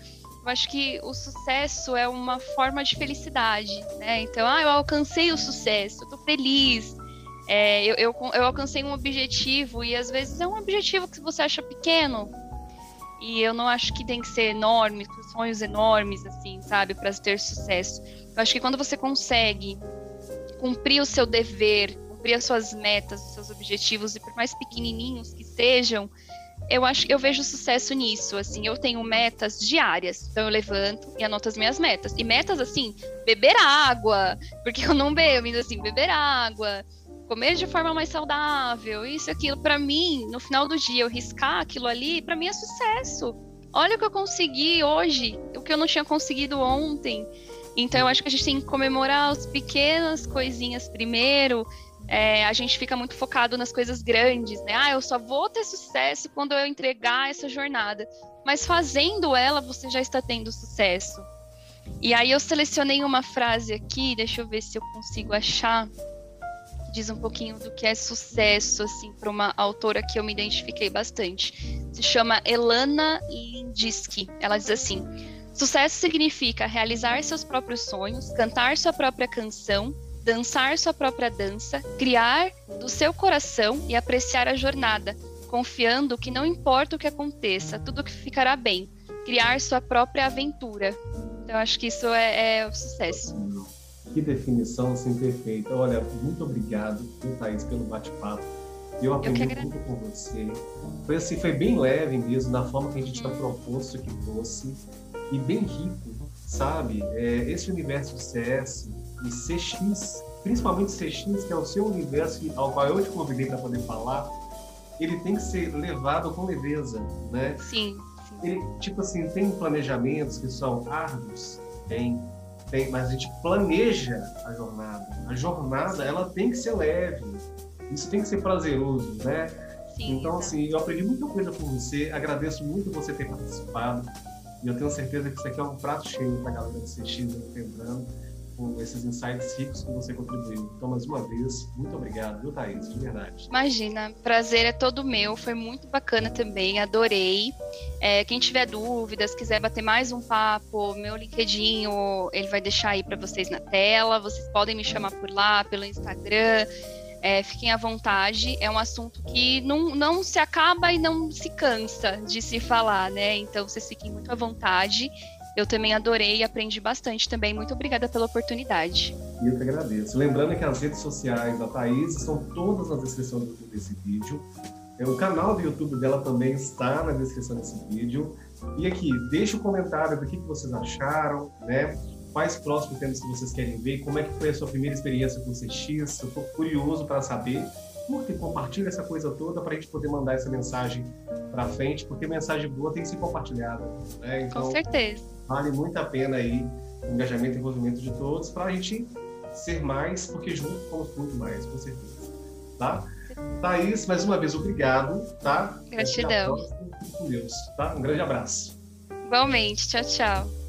Eu acho que o sucesso é uma forma de felicidade, né? Então, ah, eu alcancei o sucesso, eu tô feliz, é, eu, eu, eu, alcancei um objetivo e às vezes é um objetivo que você acha pequeno e eu não acho que tem que ser enorme, sonhos enormes assim, sabe, para ter sucesso. Eu acho que quando você consegue cumprir o seu dever, cumprir as suas metas, os seus objetivos, e por mais pequenininhos que sejam, eu acho eu vejo sucesso nisso. Assim, eu tenho metas diárias, então eu levanto e anoto as minhas metas. E metas assim, beber água, porque eu não bebo, mas assim, beber água, comer de forma mais saudável, isso aquilo para mim, no final do dia eu riscar aquilo ali, para mim é sucesso. Olha o que eu consegui hoje, o que eu não tinha conseguido ontem. Então, eu acho que a gente tem que comemorar as pequenas coisinhas primeiro. É, a gente fica muito focado nas coisas grandes, né? Ah, eu só vou ter sucesso quando eu entregar essa jornada. Mas fazendo ela, você já está tendo sucesso. E aí eu selecionei uma frase aqui, deixa eu ver se eu consigo achar. Diz um pouquinho do que é sucesso, assim, para uma autora que eu me identifiquei bastante. Se chama Elana Lindiski. Ela diz assim: Sucesso significa realizar seus próprios sonhos, cantar sua própria canção, dançar sua própria dança, criar do seu coração e apreciar a jornada, confiando que não importa o que aconteça, tudo que ficará bem, criar sua própria aventura. Então, acho que isso é, é o sucesso. Que definição assim perfeita. Olha, muito obrigado, Thaís, pelo bate-papo. Eu aprendi eu muito com você. Foi assim, foi bem leve mesmo, da forma que a gente tinha proposto que fosse, e bem rico, sabe? É, esse universo de CS e CX, principalmente CX, que é o seu universo ao qual eu te convidei para poder falar, ele tem que ser levado com leveza, né? Sim. Ele, tipo assim, tem planejamentos que são árduos, tem, tem, mas a gente planeja a jornada. A jornada, ela tem que ser leve. Isso tem que ser prazeroso, né? Sim, então, assim, eu aprendi muita coisa com você. Agradeço muito você ter participado. E eu tenho certeza que isso aqui é um prato cheio para a galera do CX lembrando com esses insights ricos que você contribuiu. Então, mais uma vez, muito obrigado, viu, Thaís? De verdade. Imagina, prazer é todo meu, foi muito bacana também, adorei. É, quem tiver dúvidas, quiser bater mais um papo, meu LinkedIn, ele vai deixar aí para vocês na tela, vocês podem me chamar por lá, pelo Instagram. É, fiquem à vontade, é um assunto que não, não se acaba e não se cansa de se falar, né? Então vocês fiquem muito à vontade. Eu também adorei e aprendi bastante também. Muito obrigada pela oportunidade. E eu que agradeço. Lembrando que as redes sociais da Thaís estão todas na descrição desse vídeo. É, o canal do YouTube dela também está na descrição desse vídeo. E aqui, deixa o um comentário do que, que vocês acharam, né? Quais próximos temas que vocês querem ver, como é que foi a sua primeira experiência com o CX, eu estou curioso para saber. Curta e compartilha essa coisa toda para a gente poder mandar essa mensagem para frente, porque mensagem boa tem que ser compartilhada. Né? Então, com certeza vale muito a pena aí o engajamento e envolvimento de todos para a gente ser mais, porque juntos somos muito mais, com certeza. Tá? Thaís, mais uma vez, obrigado, tá? Gratidão. Com Deus, tá? Um grande abraço. Igualmente. Tchau, tchau.